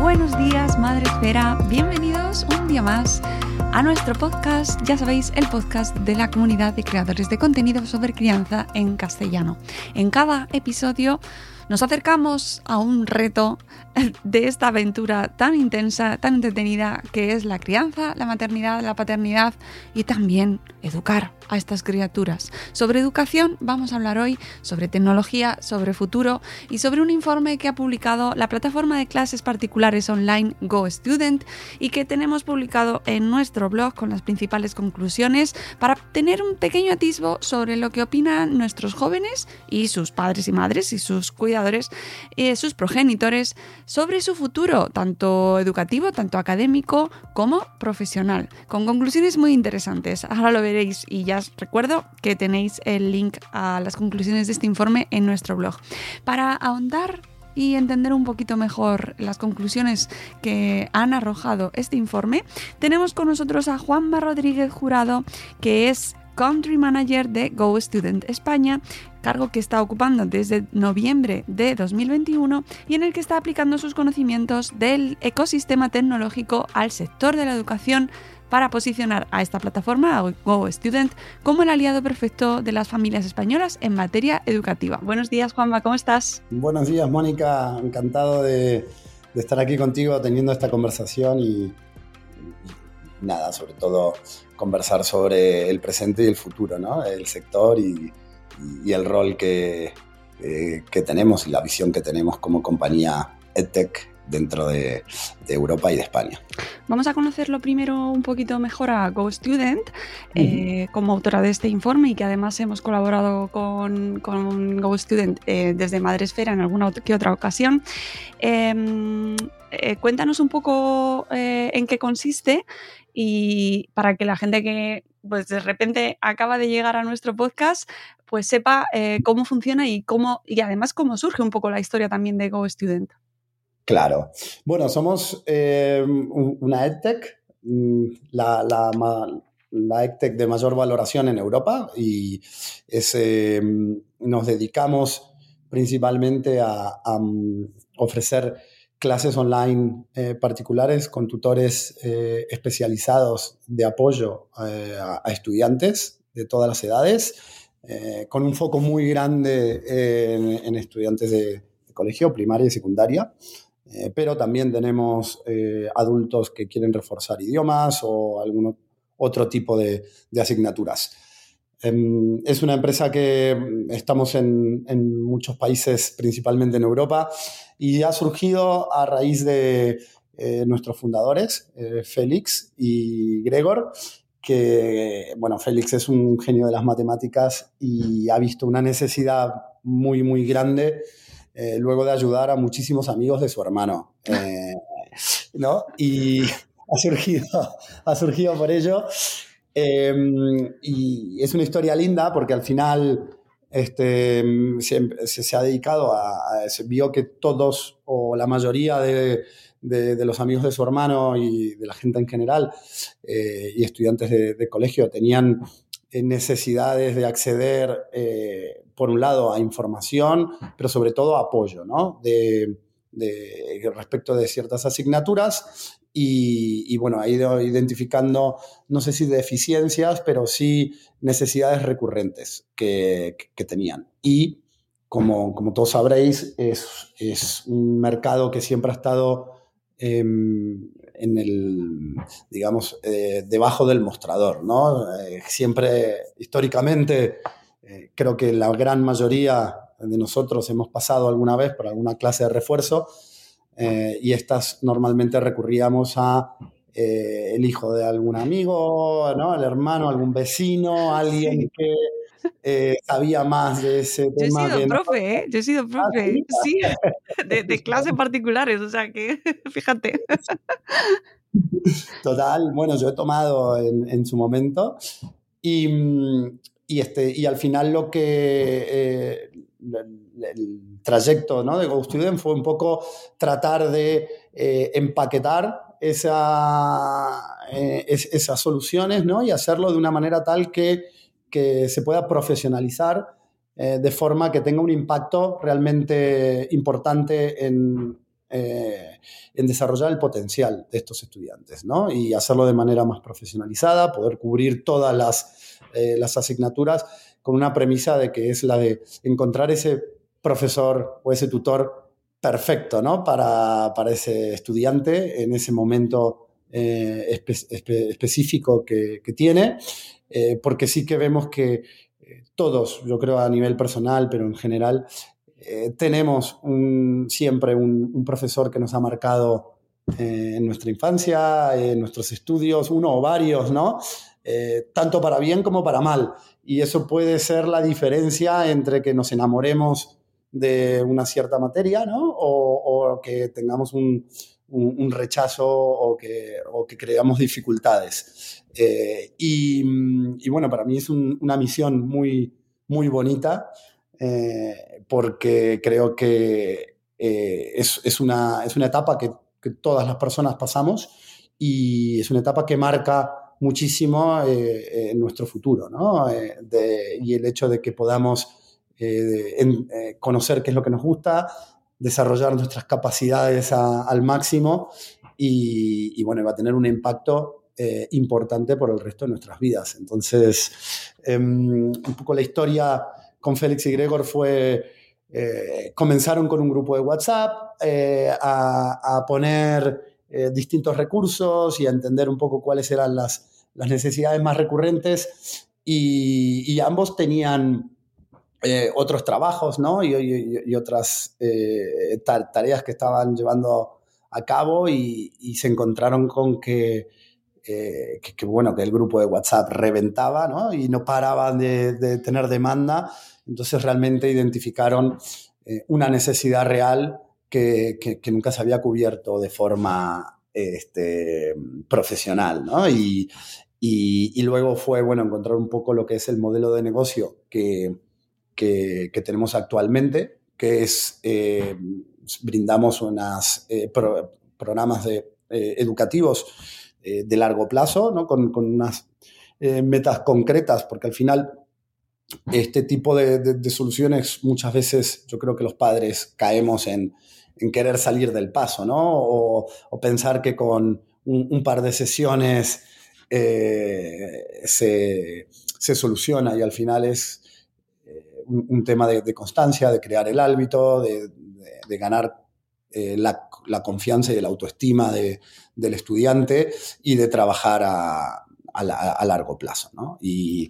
Buenos días, Madre Esfera. Bienvenidos un día más a nuestro podcast, ya sabéis, el podcast de la comunidad de creadores de contenido sobre crianza en castellano. En cada episodio nos acercamos a un reto de esta aventura tan intensa, tan entretenida que es la crianza, la maternidad, la paternidad y también educar a estas criaturas. Sobre educación vamos a hablar hoy sobre tecnología, sobre futuro y sobre un informe que ha publicado la plataforma de clases particulares online GoStudent y que tenemos publicado en nuestro blog con las principales conclusiones para tener un pequeño atisbo sobre lo que opinan nuestros jóvenes y sus padres y madres y sus cuidadores sus progenitores, sobre su futuro, tanto educativo, tanto académico como profesional, con conclusiones muy interesantes. Ahora lo veréis y ya os recuerdo que tenéis el link a las conclusiones de este informe en nuestro blog. Para ahondar y entender un poquito mejor las conclusiones que han arrojado este informe, tenemos con nosotros a Juanma Rodríguez Jurado, que es Country Manager de Go Student España, cargo que está ocupando desde noviembre de 2021 y en el que está aplicando sus conocimientos del ecosistema tecnológico al sector de la educación para posicionar a esta plataforma, a Go Student, como el aliado perfecto de las familias españolas en materia educativa. Buenos días, Juanma, ¿cómo estás? Buenos días, Mónica. Encantado de, de estar aquí contigo teniendo esta conversación y, nada, sobre todo conversar sobre el presente y el futuro, ¿no? El sector y, y el rol que, eh, que, tenemos y la visión que tenemos como compañía EdTech dentro de, de, Europa y de España. Vamos a conocerlo primero un poquito mejor a GoStudent, uh -huh. eh, como autora de este informe y que además hemos colaborado con, con GoStudent eh, desde Madresfera en alguna que otra ocasión. Em, eh, cuéntanos un poco en qué consiste y para que la gente que pues de repente acaba de llegar a nuestro podcast pues sepa eh, cómo funciona y cómo y además cómo surge un poco la historia también de Go Student. Claro. Bueno, somos eh, una EdTech, mm, la, la, EdTech de mayor valoración en Europa y es, eh, nos dedicamos principalmente a, a ofrecer clases online eh, particulares con tutores eh, especializados de apoyo eh, a, a, estudiantes de todas las edades, eh, con un foco muy grande en, estudiantes de, colegio, primaria y secundaria. Eh, pero también tenemos adultos que quieren reforzar idiomas o algún otro tipo de asignaturas. Em, es una empresa que estamos en, muchos países, principalmente en Europa, y ha surgido a raíz de eh, nuestros fundadores, eh, Félix y Gregor, que, bueno, Félix es un genio de las matemáticas y ha visto una necesidad muy, muy grande eh, luego de ayudar a muchísimos amigos de su hermano, ¿no? Y ha surgido, ha surgido por ello. Eh, y es una historia linda porque al final este, se, se, ha dedicado a, se vio que todos o la mayoría de, de, los amigos de su hermano y de la gente en general eh, y estudiantes de, colegio tenían necesidades de acceder, eh, por un lado, a información, pero sobre todo a apoyo, ¿no? De, respecto de ciertas asignaturas y, bueno, ha ido identificando, no sé si deficiencias, pero sí necesidades recurrentes que, que tenían. Y como, como, todos sabréis, es, es, un mercado que siempre ha estado eh, en el, digamos, eh, debajo del mostrador, ¿no? Eh, siempre, históricamente, eh, creo que la gran mayoría de nosotros hemos pasado alguna vez por alguna clase de refuerzo eh, y estas normalmente recurríamos a eh, el hijo de algún amigo, ¿no? el hermano, algún vecino, alguien que eh, sabía más de ese tema. Yo he sido profe, ¿eh? Yo he sido ah, profe, sí, de, clases particulares, o sea que, fíjate. Total, bueno, yo he tomado en, su momento y, y, este, y al final lo que... Eh, el, trayecto ¿no? de Go Student fue un poco tratar de eh, empaquetar esa, esas soluciones ¿no? y hacerlo de una manera tal que que se pueda profesionalizar eh, de forma que tenga un impacto realmente importante en, eh, en, desarrollar el potencial de estos estudiantes, ¿no? Y hacerlo de manera más profesionalizada, poder cubrir todas las, eh, las asignaturas con una premisa de que es la de encontrar ese profesor o ese tutor perfecto, ¿no? Para, para ese estudiante en ese momento específico que, tiene eh, porque sí que vemos que eh, todos, yo creo a nivel personal, pero en general, eh, tenemos siempre un, profesor que nos ha marcado en nuestra infancia, en nuestros estudios, uno o varios, ¿no? Tanto para bien como para mal. Y eso puede ser la diferencia entre que nos enamoremos de una cierta materia, ¿no? o que tengamos un, un, rechazo o que, o que creamos dificultades. Eh, y, bueno, para mí es una misión muy, muy bonita eh, porque creo que eh, es, es, una, es una etapa que, todas las personas pasamos y es una etapa que marca muchísimo en nuestro futuro, ¿no? y el hecho de que podamos conocer qué es lo que nos gusta, desarrollar nuestras capacidades al máximo y, bueno, va a tener un impacto eh, importante por el resto de nuestras vidas. Entonces, em, un poco la historia con Félix y Gregor fue, eh, comenzaron con un grupo de WhatsApp eh, a, poner distintos recursos y a entender un poco cuáles eran las, las necesidades más recurrentes y, ambos tenían eh, otros trabajos ¿no? y, otras eh, tareas que estaban llevando a cabo y, se encontraron con eh, que, bueno, que el grupo de WhatsApp reventaba ¿no? y no paraban de, tener demanda. Entonces realmente identificaron una necesidad real que, nunca se había cubierto de forma este, profesional. ¿no? Y, luego fue bueno, encontrar un poco lo que es el modelo de negocio que, tenemos actualmente, que es, eh, brindamos unos eh, programas de, eh, educativos de largo plazo, ¿no? con, unas metas concretas, porque al final este tipo de, soluciones muchas veces yo creo que los padres caemos en, querer salir del paso, ¿no? O, pensar que con un, par de sesiones se, se, soluciona y al final es un, tema de, constancia, de crear el hábito, de, ganar eh, la, confianza y la autoestima del estudiante y de trabajar a, largo plazo. Y,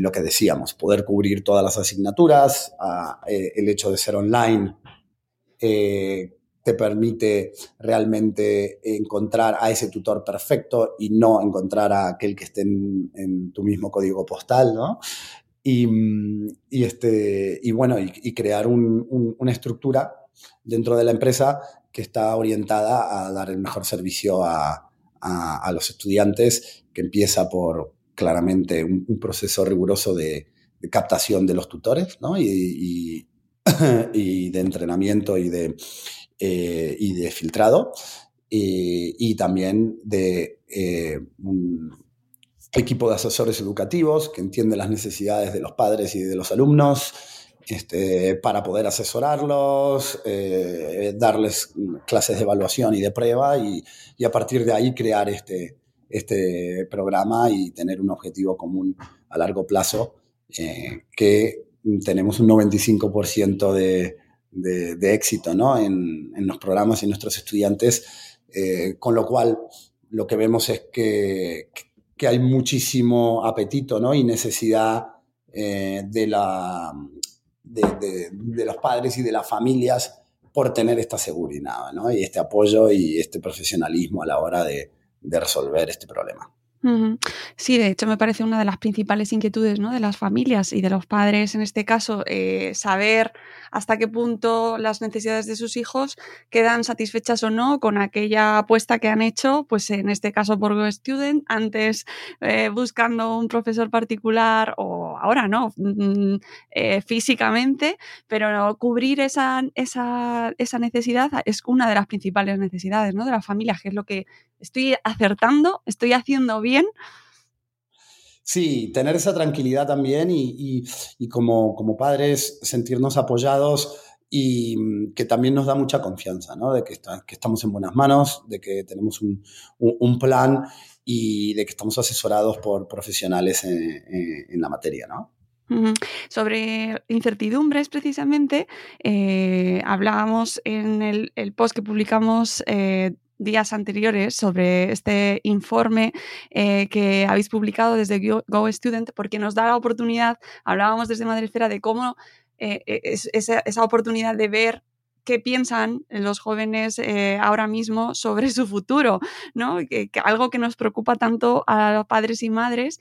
lo que decíamos, poder cubrir todas las asignaturas, eh, el hecho de ser online eh, te permite realmente encontrar a ese tutor perfecto y no encontrar a aquel que esté en, tu mismo código postal, ¿no? y, este, y bueno, y, crear una estructura dentro de la empresa que está orientada a dar el mejor servicio a, los estudiantes, que empieza por claramente un, proceso riguroso de, captación de los tutores ¿no? y, y, de entrenamiento y de, eh, y de filtrado, y, también de eh, un, equipo de asesores educativos que entiende las necesidades de los padres y de los alumnos este, para poder asesorarlos, eh, darles clases de evaluación y de prueba y, a partir de ahí crear este, este programa y tener un objetivo común a largo plazo eh, que tenemos un 95% de, de, éxito ¿no? en, en, los programas y nuestros estudiantes, eh, con lo cual lo que vemos es que, que hay muchísimo apetito ¿no? y necesidad eh, de, la, de, los padres y de las familias por tener esta seguridad ¿no? y este apoyo y este profesionalismo a la hora de, de resolver este problema. Sí, de hecho me parece una de las principales inquietudes ¿no? de las familias y de los padres en este caso, eh, saber hasta qué punto las necesidades de sus hijos quedan satisfechas o no con aquella apuesta que han hecho, pues en este caso por GoStudent, antes eh, buscando un profesor particular o ahora no, mm, eh, físicamente, pero cubrir esa, esa, esa necesidad es una de las principales necesidades ¿no? de las familias, que es lo que estoy acertando, estoy haciendo bien. Sí, tener esa tranquilidad también y, como, como, padres sentirnos apoyados y mm, que también nos da mucha confianza, ¿no? De que, que estamos en buenas manos, de que tenemos un, un, plan y de que estamos asesorados por profesionales en, la materia, ¿no? Sobre incertidumbres, precisamente, eh, hablábamos en el, post que publicamos eh, días anteriores sobre este informe eh, que habéis publicado desde Go, Student, porque nos da la oportunidad, hablábamos desde Madresfera de cómo eh, e, es, esa, oportunidad de ver qué piensan los jóvenes eh, ahora mismo sobre su futuro, ¿no? Que, algo que nos preocupa tanto a los padres y madres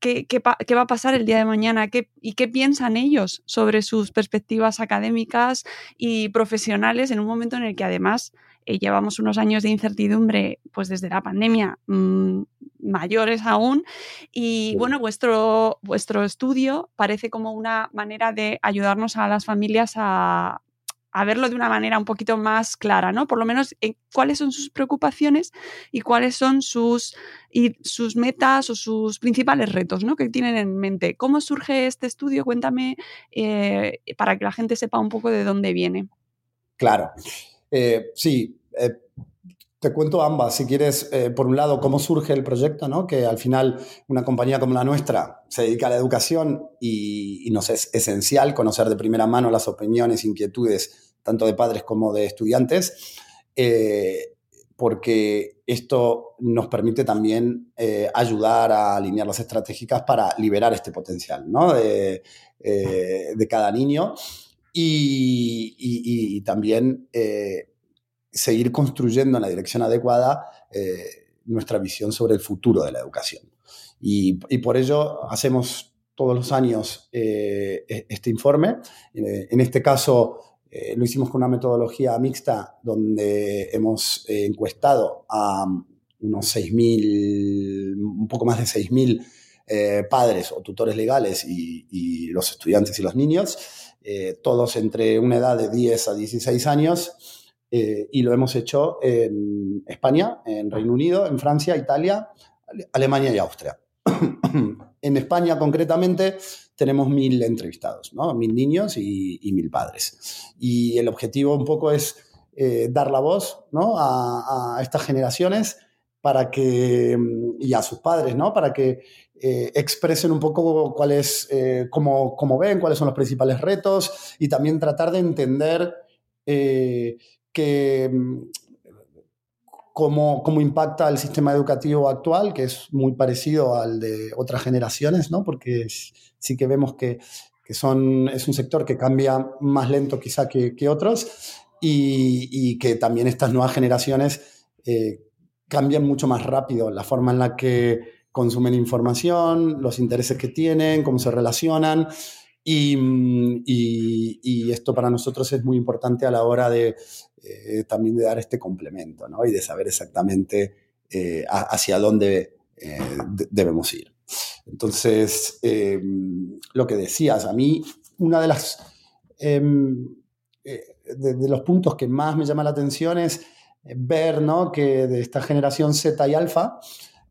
¿Qué, qué, va a pasar el día de mañana ¿Qué, y qué piensan ellos sobre sus perspectivas académicas y profesionales en un momento en el que además eh, llevamos unos años de incertidumbre, pues desde la pandemia, mm, mayores aún. Y bueno, vuestro, vuestro estudio parece como una manera de ayudarnos a las familias a, verlo de una manera un poquito más clara, ¿no? Por lo menos en cuáles son sus preocupaciones y cuáles son sus, y sus metas o sus principales retos, ¿no? Que tienen en mente. ¿Cómo surge este estudio? Cuéntame eh, para que la gente sepa un poco de dónde viene. Claro. Eh, sí, eh, te cuento ambas, si quieres, eh, por un lado, cómo surge el proyecto, ¿no? que al final una compañía como la nuestra se dedica a la educación y, nos es esencial conocer de primera mano las opiniones, inquietudes, tanto de padres como de estudiantes, porque esto nos permite también ayudar a alinear las estratégicas para liberar este potencial ¿no? de, cada niño y, y también seguir construyendo en la dirección adecuada eh, nuestra visión sobre el futuro de la educación. Y, por ello hacemos todos los años eh, e-, este informe. Eh, en este caso lo hicimos con una metodología mixta donde hemos encuestado a unos 6.000, un poco más de 6.000 padres o tutores legales y, y, los estudiantes y los niños, todos entre una edad de 10 a 16 años eh, y lo hemos hecho en España, en Reino Unido, en Francia, Italia, Alemania y Austria. en España, concretamente, tenemos mil entrevistados, ¿no? mil niños y, mil padres. Y el objetivo un poco es eh, dar la voz ¿no? a, estas generaciones para que, y a sus padres, ¿no? para que eh, expresen un poco cuál es, cómo, cómo, ven, cuáles son los principales retos y también tratar de entender que mm, cómo, cómo, impacta el sistema educativo actual, que es muy parecido al de otras generaciones, ¿no? porque sí que vemos que, que son, es un sector que cambia más lento quizá que, que otros y, y, que también estas nuevas generaciones eh, cambian mucho más rápido la forma en la que consumen información, los intereses que tienen, cómo se relacionan. Y, esto para nosotros es muy importante a la hora de, eh, también de dar este complemento ¿no? y de saber exactamente eh, hacia dónde eh, debemos ir. Entonces, lo que decías, a mí una de las em, de, los puntos que más me llama la atención es ver ¿no? que de esta generación Z y alfa,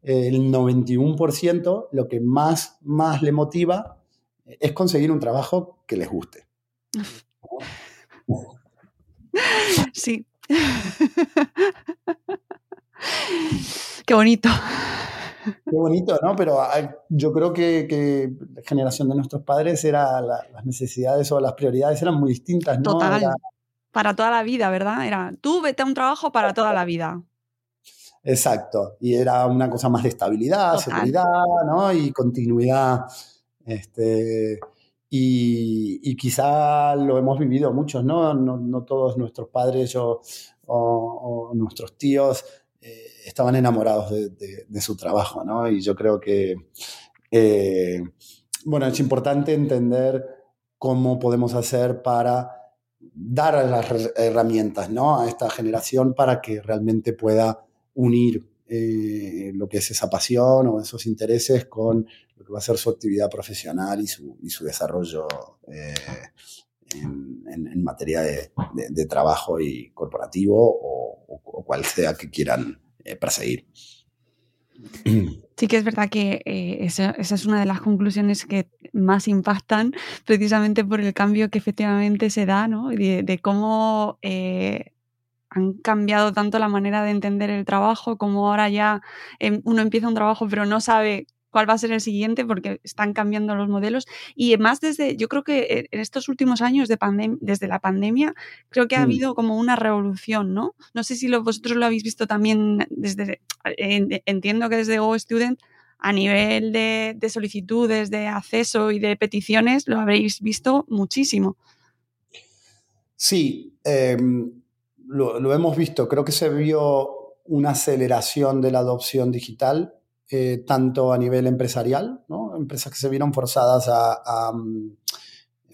el 91% lo que más, más le motiva es conseguir un trabajo que les guste. Sí. Qué bonito. Qué bonito, ¿no? Pero yo creo que, la generación de nuestros padres era las necesidades o las prioridades eran muy distintas, ¿no? Total. Para toda la vida, ¿verdad? Era tú vete a un trabajo para toda la vida. Exacto. Y era una cosa más de estabilidad, seguridad, ¿no? Y continuidad. Este, y, quizá lo hemos vivido muchos, ¿no? No, todos nuestros padres o, nuestros tíos eh, estaban enamorados de, su trabajo, ¿no? Y yo creo que, eh, bueno, es importante entender cómo podemos hacer para dar las herramientas, ¿no? A esta generación para que realmente pueda unir eh, lo que es esa pasión o esos intereses con lo que va a ser su actividad profesional y su, y su desarrollo eh, en, materia de, trabajo y corporativo o, cual sea que quieran eh, perseguir. Sí que es verdad que esa, es una de las conclusiones que más impactan precisamente por el cambio que efectivamente se da, ¿no? De, cómo han cambiado tanto la manera de entender el trabajo, como ahora ya em, uno empieza un trabajo pero no sabe cuál va a ser el siguiente porque están cambiando los modelos y más desde, yo creo que eh, en estos últimos años de desde la pandemia, creo que ha mm. habido como una revolución, ¿no? No sé si vosotros lo habéis visto también desde, entiendo que desde Go Student a nivel de, solicitudes, de acceso y de peticiones, lo habréis visto muchísimo. Sí, em, lo, hemos visto, creo que se vio una aceleración de la adopción digital, eh, tanto a nivel empresarial, ¿no? empresas que se vieron forzadas a, mm,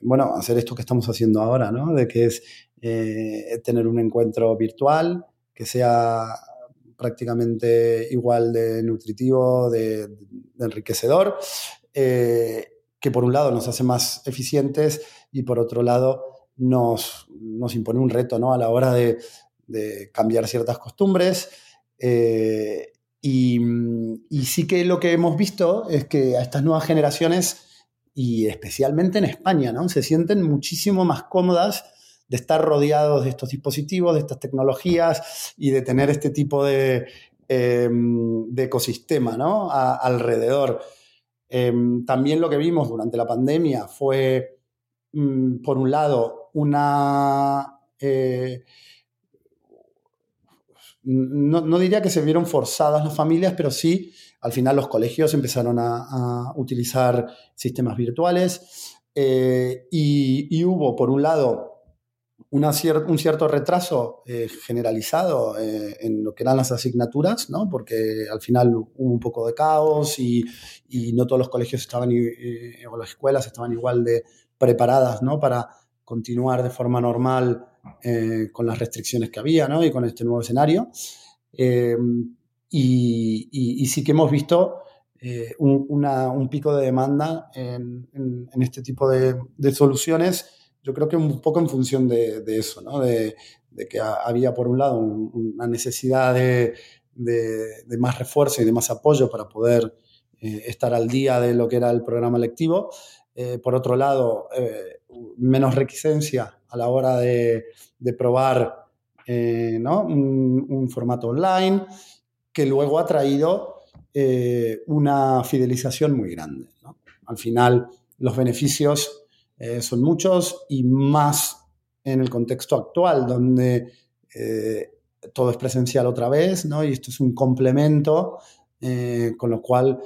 bueno, hacer esto que estamos haciendo ahora, ¿no? de que es eh, tener un encuentro virtual que sea prácticamente igual de nutritivo, de, enriquecedor, eh, que por un lado nos hace más eficientes y por otro lado nos, nos impone un reto ¿no? a la hora de, cambiar ciertas costumbres. Eh, y, sí que lo que hemos visto es que a estas nuevas generaciones, y especialmente en España, ¿no? se sienten muchísimo más cómodas de estar rodeados de estos dispositivos, de estas tecnologías y de tener este tipo de, em, ecosistema ¿no? alrededor. Em, también lo que vimos durante la pandemia fue, mm, por un lado, una... Eh, no, diría que se vieron forzadas las familias, pero sí, al final los colegios empezaron a, utilizar sistemas virtuales eh, y, hubo, por un lado, un cierto retraso eh, generalizado en lo que eran las asignaturas, ¿no? porque al final hubo un poco de caos y, no todos los colegios estaban, o las escuelas estaban igual de preparadas ¿no? para continuar de forma normal eh, con las restricciones que había ¿no? y con este nuevo escenario. Eh, y, sí que hemos visto eh, un, pico de demanda en, este tipo de, soluciones, yo creo que un poco en función de, eso, ¿no? de, que había por un lado una necesidad de, más refuerzo y de más apoyo para poder estar al día de lo que era el programa lectivo. por otro lado, menos requisencia a la hora de, probar eh, un, formato online, que luego ha traído eh, una fidelización muy grande. Al final, los beneficios eh, son muchos y más en el contexto actual, donde todo es presencial otra vez, ¿no? y esto es un complemento, con lo cual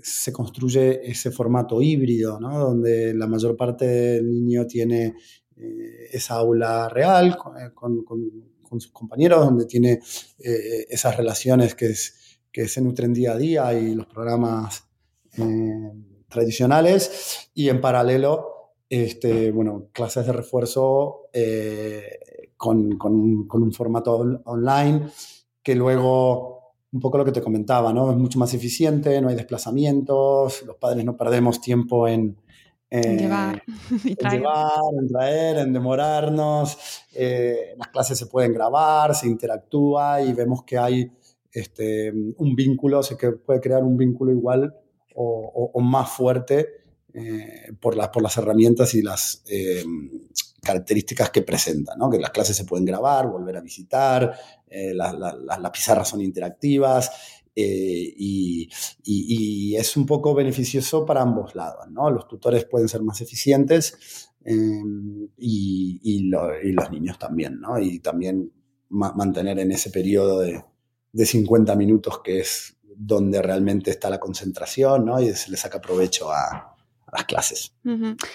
se construye ese formato híbrido, ¿no? donde la mayor parte del niño tiene eh, esa aula real eh, con, sus compañeros, donde tiene eh, esas relaciones que, que se nutren día a día y los programas tradicionales, y en paralelo, este, bueno, clases de refuerzo con, con, un formato online que luego un poco lo que te comentaba, ¿no? Es mucho más eficiente, no hay desplazamientos, los padres no perdemos tiempo en, llevar, en, traer, en demorarnos. Eh, las clases se pueden grabar, se interactúa y vemos que hay este, un vínculo, se puede crear un vínculo igual o, más fuerte eh, por, las, por las herramientas y las eh, características que presentan, ¿no? que las clases se pueden grabar, volver a visitar, eh, las pizarras son interactivas eh, y, es un poco beneficioso para ambos lados. ¿no? Los tutores pueden ser más eficientes em, y, los niños también, ¿no? y también mantener en ese periodo de, de 50 minutos que es donde realmente está la concentración ¿no? y se le saca provecho a, las clases.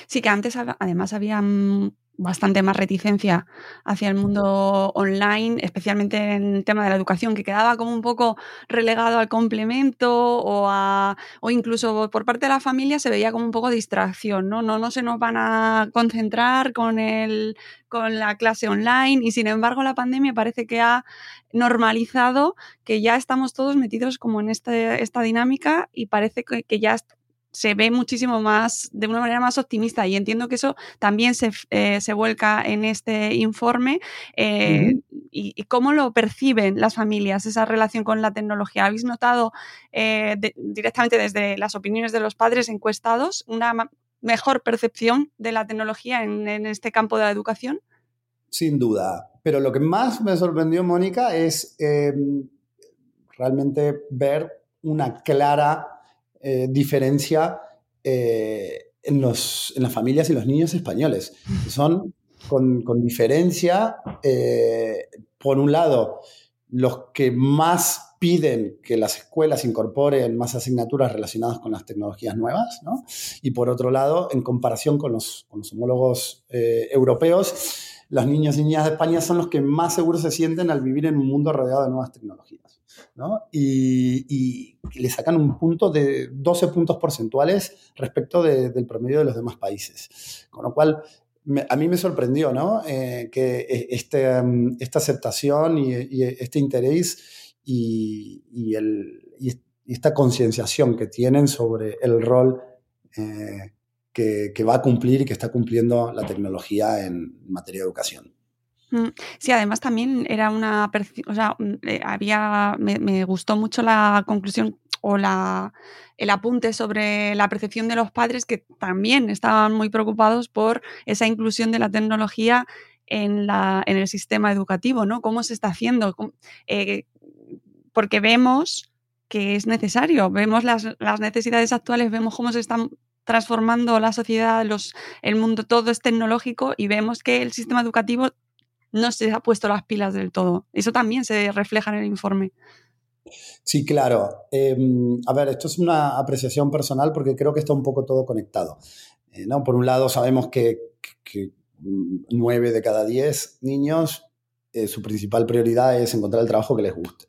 Sí, que antes además había mm, bastante más reticencia hacia el mundo online, especialmente en el tema de la educación, que quedaba como un poco relegado al complemento o, a, o incluso por parte de la familia se veía como un poco distracción, ¿no? No, no se nos van a concentrar con, el, con la clase online y sin embargo la pandemia parece que ha normalizado que ya estamos todos metidos como en este, esta dinámica y parece que, que ya se ve muchísimo más, de una manera más optimista y entiendo que eso también se, eh, vuelca en este informe. Eh, y, cómo lo perciben las familias, esa relación con la tecnología? ¿Habéis notado eh, directamente desde las opiniones de los padres encuestados una mejor percepción de la tecnología en, en este campo de la educación? Sin duda. Pero lo que más me sorprendió, Mónica, es em, realmente ver una clara eh, diferencia eh, en, los, en, las familias y los niños españoles. Son con, con diferencia, eh, por un lado, los que más piden que las escuelas incorporen más asignaturas relacionadas con las tecnologías nuevas, ¿no? y por otro lado, en comparación con los, con los homólogos europeos, los niños y niñas de España son los que más seguros se sienten al vivir en un mundo rodeado de nuevas tecnologías. Y, le sacan un punto de 12 puntos porcentuales respecto del promedio de los demás países. Con lo cual, a mí me sorprendió ¿no? Eh, que e, este, mm, esta aceptación y, este interés y, esta concienciación que tienen sobre el rol eh, que, va a cumplir y que está cumpliendo la tecnología en materia de educación. Mm, sí, además también era una, o sea, mm, eh, había, me, gustó mucho la conclusión o la, el apunte sobre la percepción de los padres que también estaban muy preocupados por esa inclusión de la tecnología en, la, en el sistema educativo, ¿no? ¿Cómo se está haciendo? Eh, porque vemos que es necesario, vemos las, las, necesidades actuales, vemos cómo se están transformando la sociedad, los, el mundo, todo es tecnológico y vemos que el sistema educativo no se ha puesto las pilas del todo. Eso también se refleja en el informe. Sí, claro. Em, a ver, esto es una apreciación personal porque creo que está un poco todo conectado. Eh, ¿no? Por un lado, sabemos que, nueve de cada diez niños, eh, su principal prioridad es encontrar el trabajo que les guste.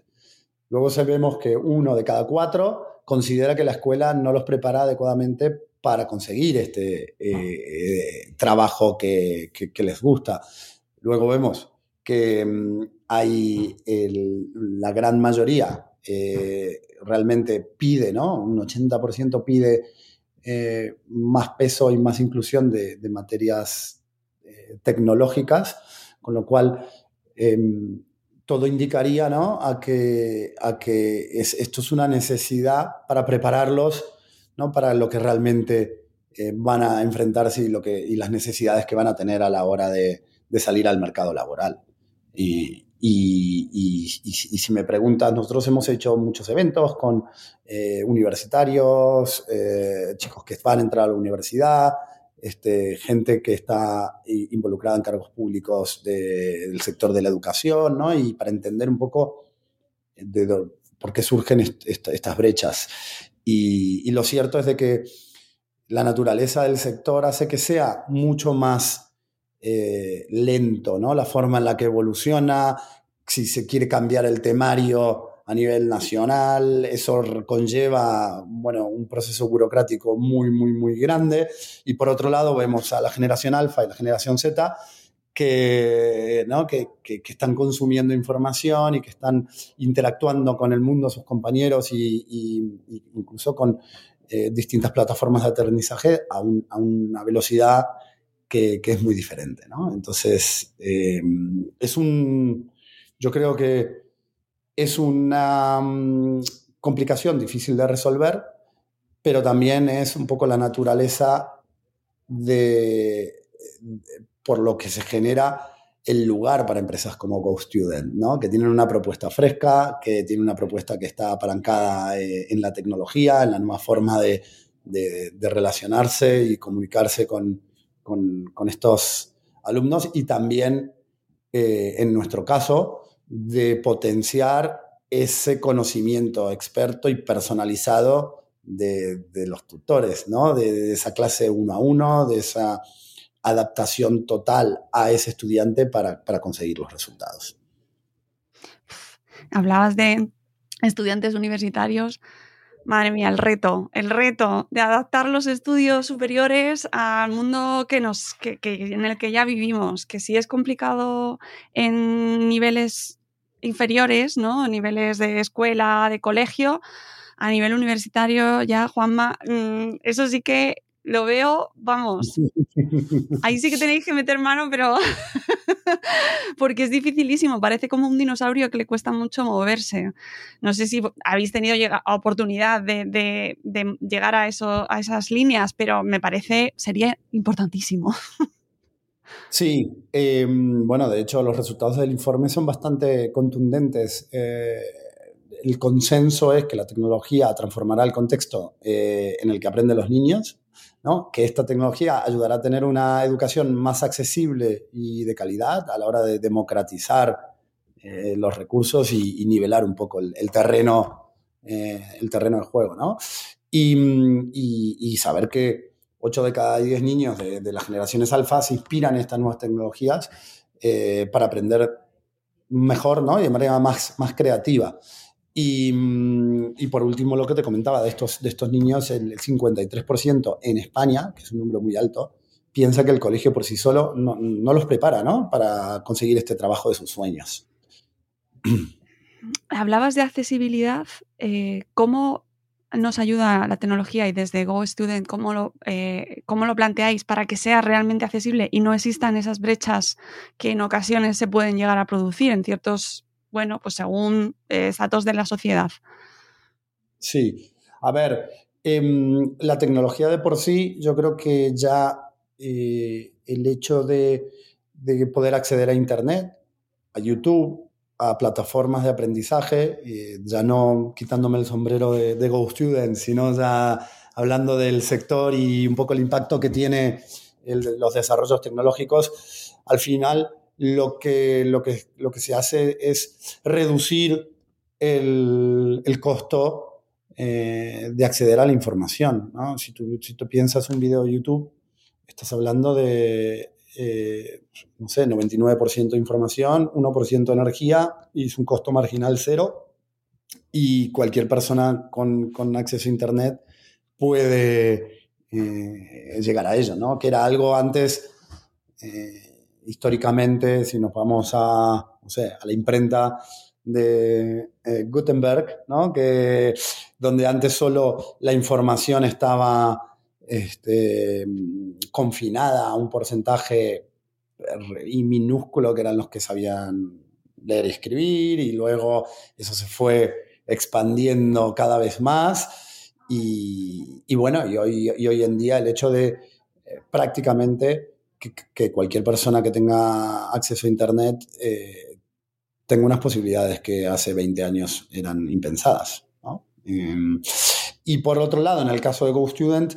Luego sabemos que uno de cada cuatro considera que la escuela no los prepara adecuadamente para conseguir este eh, trabajo que, que les gusta. Luego vemos que mm, hay la gran mayoría eh, realmente pide, ¿no? Un 80% pide eh, más peso y más inclusión de, materias eh, tecnológicas, con lo cual em, todo indicaría ¿no? a que, a que esto es una necesidad para prepararlos ¿no? para lo que realmente van a enfrentarse y, lo que, y las necesidades que van a tener a la hora de, de salir al mercado laboral. Y, y, si me preguntas, nosotros hemos hecho muchos eventos con eh, universitarios, eh, chicos que van a entrar a la universidad, este, gente que está involucrada en cargos públicos del sector de la educación, ¿no? Y para entender un poco de, por qué surgen estas brechas. Y, lo cierto es de que la naturaleza del sector hace que sea mucho más eh, lento, ¿no? La forma en la que evoluciona, si se quiere cambiar el temario a nivel nacional, eso conlleva, bueno, un proceso burocrático muy, muy, muy grande. Y por otro lado vemos a la generación alfa y la generación Z que, ¿no? que, están consumiendo información y que están interactuando con el mundo, sus compañeros y, incluso con eh, distintas plataformas de aterrizaje a, a una velocidad que, es muy diferente, ¿no? Entonces, eh, es un, yo creo que es una mm, complicación difícil de resolver, pero también es un poco la naturaleza de, por lo que se genera el lugar para empresas como GoStudent, ¿no? que tienen una propuesta fresca, que tienen una propuesta que está apalancada eh, en la tecnología, en la nueva forma de relacionarse y comunicarse con, con, estos alumnos y también, eh, en nuestro caso, de potenciar ese conocimiento experto y personalizado de, los tutores, ¿no? De, esa clase uno a uno, de esa adaptación total a ese estudiante para, para conseguir los resultados. Hablabas de estudiantes universitarios. Madre mía, el reto, el reto de adaptar los estudios superiores al mundo que nos, que, en el que ya vivimos, que si es complicado en niveles inferiores, ¿no? Niveles de escuela, de colegio, a nivel universitario ya, Juanma, mm, eso sí que lo veo, vamos, ahí sí que tenéis que meter mano, pero porque es dificilísimo, parece como un dinosaurio que le cuesta mucho moverse. No sé si habéis tenido oportunidad de, llegar a, eso, a esas líneas, pero me parece, sería importantísimo. Sí, em, bueno, de hecho los resultados del informe son bastante contundentes. Eh, el consenso es que la tecnología transformará el contexto eh, en el que aprenden los niños que esta tecnología ayudará a tener una educación más accesible y de calidad a la hora de democratizar eh, los recursos y, nivelar un poco el, terreno, eh, el terreno de juego. ¿no? Y, saber que 8 de cada 10 niños de, las generaciones alfa se inspiran en estas nuevas tecnologías eh, para aprender mejor ¿no? y de manera más, más creativa. Mm, y, por último, lo que te comentaba de estos, de estos niños, el 53% en España, que es un número muy alto, piensa que el colegio por sí solo no, los prepara ¿no? para conseguir este trabajo de sus sueños. Hablabas de accesibilidad. Eh, ¿Cómo nos ayuda la tecnología y desde Go Student, ¿cómo eh, cómo lo planteáis para que sea realmente accesible y no existan esas brechas que en ocasiones se pueden llegar a producir en ciertos bueno, pues según eh, datos de la sociedad. Sí, a ver, em, la tecnología de por sí, yo creo que ya eh, el hecho de, poder acceder a Internet, a YouTube, a plataformas de aprendizaje, eh, ya no quitándome el sombrero de, de Go Student, sino ya hablando del sector y un poco el impacto que tiene los desarrollos tecnológicos, al final lo que, lo que, lo que se hace es reducir el, costo eh, de acceder a la información. Si, tú, si tú piensas un video de YouTube, estás hablando de, eh, no sé, 99% de información, 1% de energía y es un costo marginal cero. Y cualquier persona con, acceso a Internet puede eh, llegar a ello, ¿no? Que era algo antes históricamente, si nos vamos a, a la imprenta de eh, Gutenberg, ¿no? que, donde antes solo la información estaba este, confinada a un porcentaje y minúsculo que eran los que sabían leer y escribir, y luego eso se fue expandiendo cada vez más. Y, bueno, y hoy, y hoy en día el hecho de eh, prácticamente que, cualquier persona que tenga acceso a Internet eh, tenga unas posibilidades que hace 20 años eran impensadas. Em, y por otro lado, en el caso de GoStudent,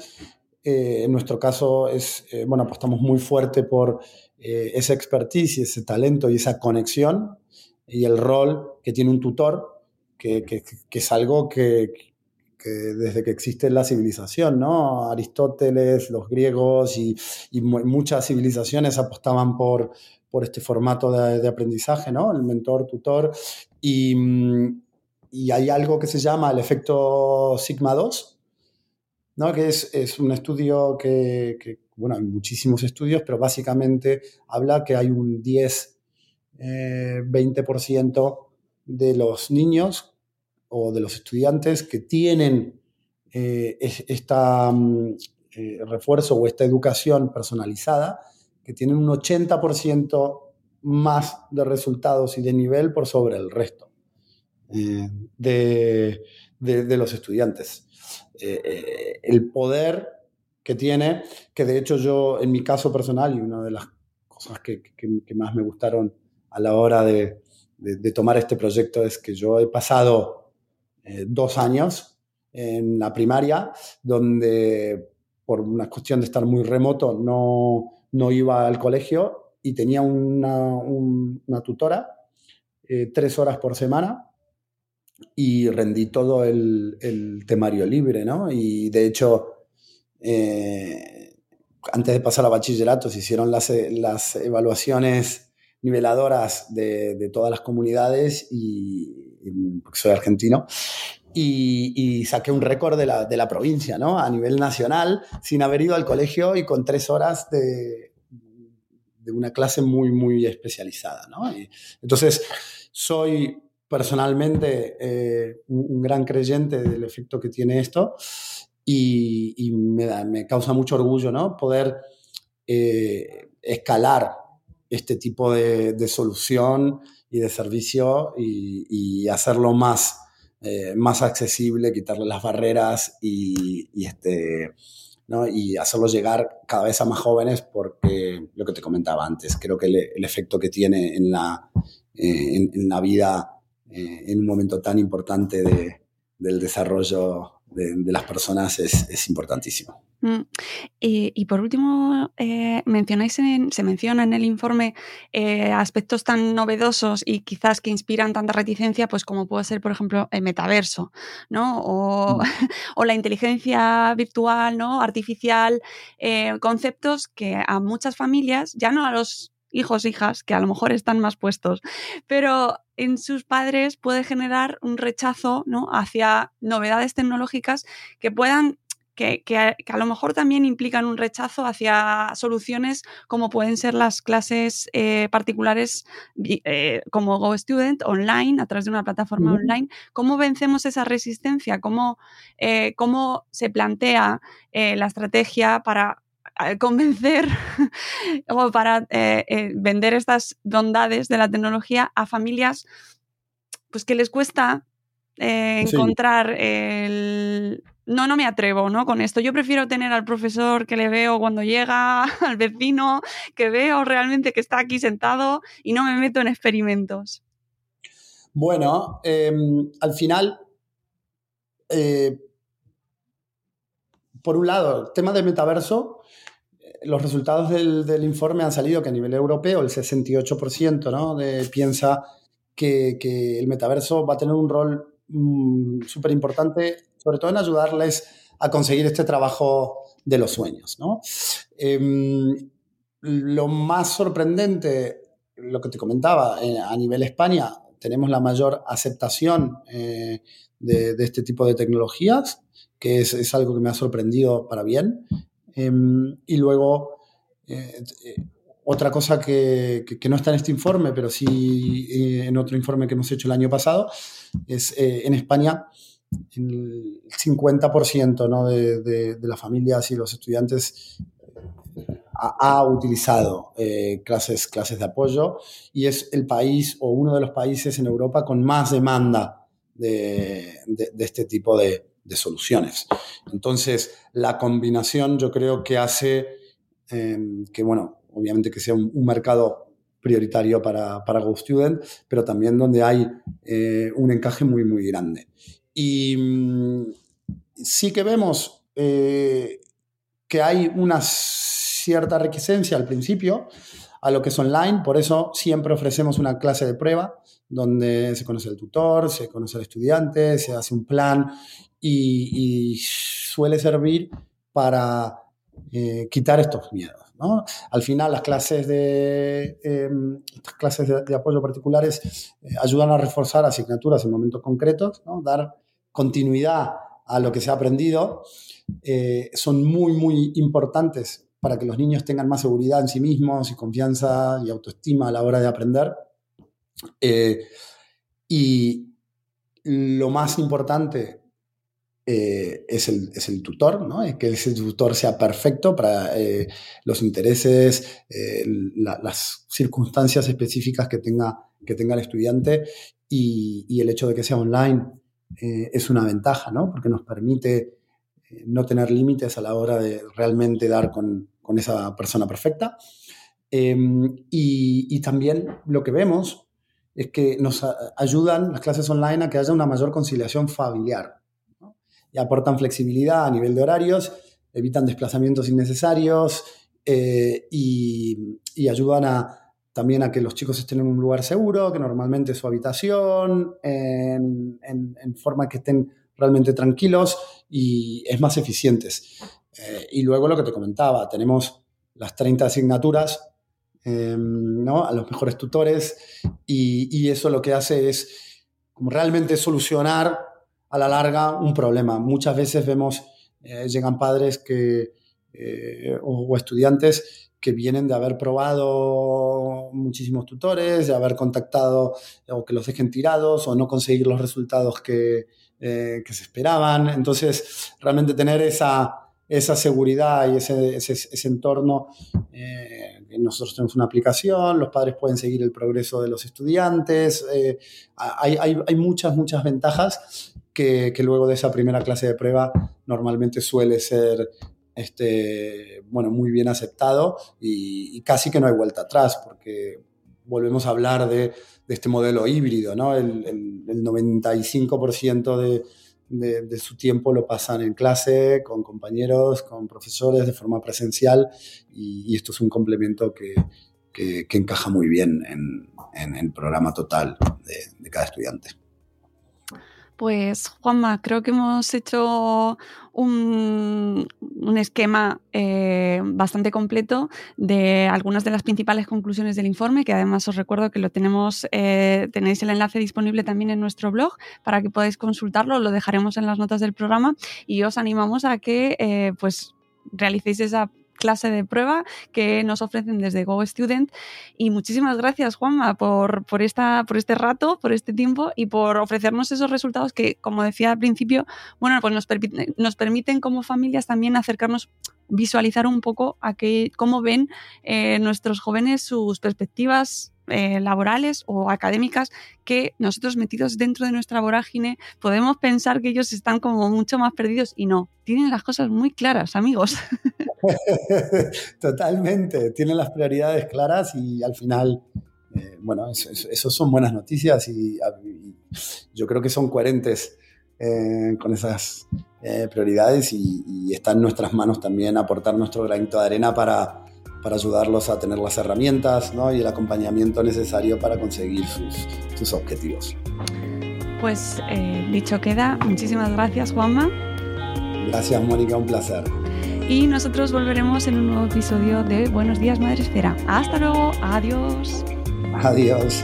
eh, en nuestro caso es, eh, bueno, apostamos muy fuerte por esa expertise y ese talento y esa conexión y el rol que tiene un tutor, que, que es algo que, desde que existe la civilización. Aristóteles, los griegos y, muchas civilizaciones apostaban por, por este formato de, aprendizaje, ¿no? El mentor-tutor. Y, y, hay algo que se llama el efecto sigma 2, ¿no? Que es, un estudio que, que, bueno, hay muchísimos estudios, pero básicamente habla que hay un 10, 20% eh, de los niños o de los estudiantes que tienen eh, este refuerzo o esta educación personalizada, que tienen un 80% más de resultados y de nivel por sobre el resto eh, de, de, los estudiantes. el poder que tiene, que de hecho yo en mi caso personal y una de las cosas que, que, más me gustaron a la hora de, de, tomar este proyecto es que yo he pasado eh, dos años en la primaria, donde por una cuestión de estar muy remoto no, no iba al colegio y tenía una, una tutora eh, tres horas por semana y rendí todo el, temario libre, ¿no? Y de hecho, eh, antes de pasar a bachillerato se hicieron las, las evaluaciones niveladoras de, todas las comunidades y, porque soy argentino y, saqué un récord de la, de la, provincia, ¿no? A nivel nacional, sin haber ido al colegio y con tres horas de, de una clase muy, muy especializada, ¿no? entonces, soy personalmente eh, un, gran creyente del efecto que tiene esto y, me, me, causa mucho orgullo, ¿no? Poder eh, escalar este tipo de, de, solución y de servicio y, y hacerlo más eh, más accesible, quitarle las barreras y, este, ¿no? y hacerlo llegar cada vez a más jóvenes porque lo que te comentaba antes, creo que el, efecto que tiene en la, eh, en, la vida eh, en un momento tan importante de, del desarrollo de, las personas es, es importantísimo. Mm. Y, por último, eh, mencionáis en, se menciona en el informe eh, aspectos tan novedosos y quizás que inspiran tanta reticencia, pues como puede ser, por ejemplo, el metaverso, ¿no? O, mm. la inteligencia virtual, ¿no? Artificial, eh, conceptos que a muchas familias, ya no a los hijos, hijas, que a lo mejor están más puestos, pero en sus padres puede generar un rechazo ¿no? hacia novedades tecnológicas que puedan que, a, lo mejor también implican un rechazo hacia soluciones como pueden ser las clases eh, particulares eh, como GoStudent online, a través de una plataforma online. ¿Cómo vencemos esa resistencia? ¿Cómo, eh, cómo se plantea la estrategia para convencer o para vender estas bondades de la tecnología a familias pues que les cuesta encontrar el, no, no me atrevo, ¿no? Con esto. Yo prefiero tener al profesor que le veo cuando llega, al vecino, que veo realmente que está aquí sentado y no me meto en experimentos. Bueno, em, al final, eh, por un lado, el tema del metaverso, los resultados del, informe han salido que a nivel europeo el 68% ¿no? de, piensa que, el metaverso va a tener un rol mm, súper importante sobre todo en ayudarles a conseguir este trabajo de los sueños. Em, lo más sorprendente, lo que te comentaba, eh, a nivel España tenemos la mayor aceptación eh, de, este tipo de tecnologías, que es, algo que me ha sorprendido para bien. Em, y luego, eh, otra cosa que, no está en este informe, pero sí en otro informe que hemos hecho el año pasado, es en España el 50% ¿no? de, las familias y los estudiantes ha, utilizado eh, clases, clases de apoyo y es el país o uno de los países en Europa con más demanda de, de este tipo de, soluciones. Entonces, la combinación yo creo que hace em, que, bueno, obviamente que sea un, mercado prioritario para, para GoStudent, pero también donde hay eh, un encaje muy, muy grande. Y mm, sí que vemos eh, que hay una cierta reticencia al principio a lo que es online, por eso siempre ofrecemos una clase de prueba donde se conoce el tutor, se conoce al estudiante, se hace un plan y, suele servir para eh, quitar estos miedos. Al final, las clases de, em, clases de, apoyo particulares eh, ayudan a reforzar asignaturas en momentos concretos, ¿no? dar continuidad a lo que se ha aprendido, eh, son muy, muy importantes para que los niños tengan más seguridad en sí mismos y confianza y autoestima a la hora de aprender. Eh, y lo más importante eh, es, el, tutor, ¿no? Es que ese tutor sea perfecto para los intereses, las circunstancias específicas que tenga, que tenga el estudiante y, y, el hecho de que sea online eh, es una ventaja, ¿no? Porque nos permite eh, no tener límites a la hora de realmente dar con, esa persona perfecta. Em, y, también lo que vemos es que nos ayudan las clases online a que haya una mayor conciliación familiar. Y aportan flexibilidad a nivel de horarios, evitan desplazamientos innecesarios eh, y, ayudan a también a que los chicos estén en un lugar seguro, que normalmente es su habitación, en, forma que estén realmente tranquilos y es más eficientes. Eh, y luego lo que te comentaba, tenemos las 30 asignaturas em, ¿no? a los mejores tutores y, eso lo que hace es realmente solucionar a la larga un problema. Muchas veces vemos, eh, llegan padres que, eh, o, estudiantes que vienen de haber probado muchísimos tutores, de haber contactado o que los dejen tirados o no conseguir los resultados que, que se esperaban. Entonces, realmente tener esa, esa seguridad y ese, ese, entorno. Eh, nosotros tenemos una aplicación, los padres pueden seguir el progreso de los estudiantes. Eh, hay, hay, hay, muchas, muchas ventajas que, que, luego de esa primera clase de prueba normalmente suele ser este, bueno, muy bien aceptado y, casi que no hay vuelta atrás porque volvemos a hablar de, de este modelo híbrido, ¿no? el, el, el 95% de de, su tiempo lo pasan en clase, con compañeros, con profesores, de forma presencial, y, esto es un complemento que, encaja muy bien en, el programa total de cada estudiante. Pues Juanma, creo que hemos hecho un, esquema eh, bastante completo de algunas de las principales conclusiones del informe, que además os recuerdo que lo tenemos, eh, tenéis el enlace disponible también en nuestro blog para que podáis consultarlo, lo dejaremos en las notas del programa y os animamos a que eh, pues realicéis esa clase de prueba que nos ofrecen desde Go Student. Y muchísimas gracias, Juanma, por, por, esta, por este rato, por este tiempo y por ofrecernos esos resultados que, como decía al principio, bueno, pues nos, nos permiten como familias también acercarnos visualizar un poco a qué, cómo ven eh, nuestros jóvenes sus perspectivas eh, laborales o académicas que nosotros metidos dentro de nuestra vorágine podemos pensar que ellos están como mucho más perdidos y no, tienen las cosas muy claras, amigos. Totalmente, tienen las prioridades claras y al final, eh, bueno, eso, son buenas noticias y, yo creo que son coherentes eh, con esas prioridades y, y está en nuestras manos también aportar nuestro granito de arena para para ayudarlos a tener las herramientas y el acompañamiento necesario para conseguir sus, objetivos. Pues eh, dicho queda, muchísimas gracias Juanma. Gracias Mónica, un placer. Y nosotros volveremos en un nuevo episodio de Buenos días Madre Esfera. Hasta luego, adiós. Adiós.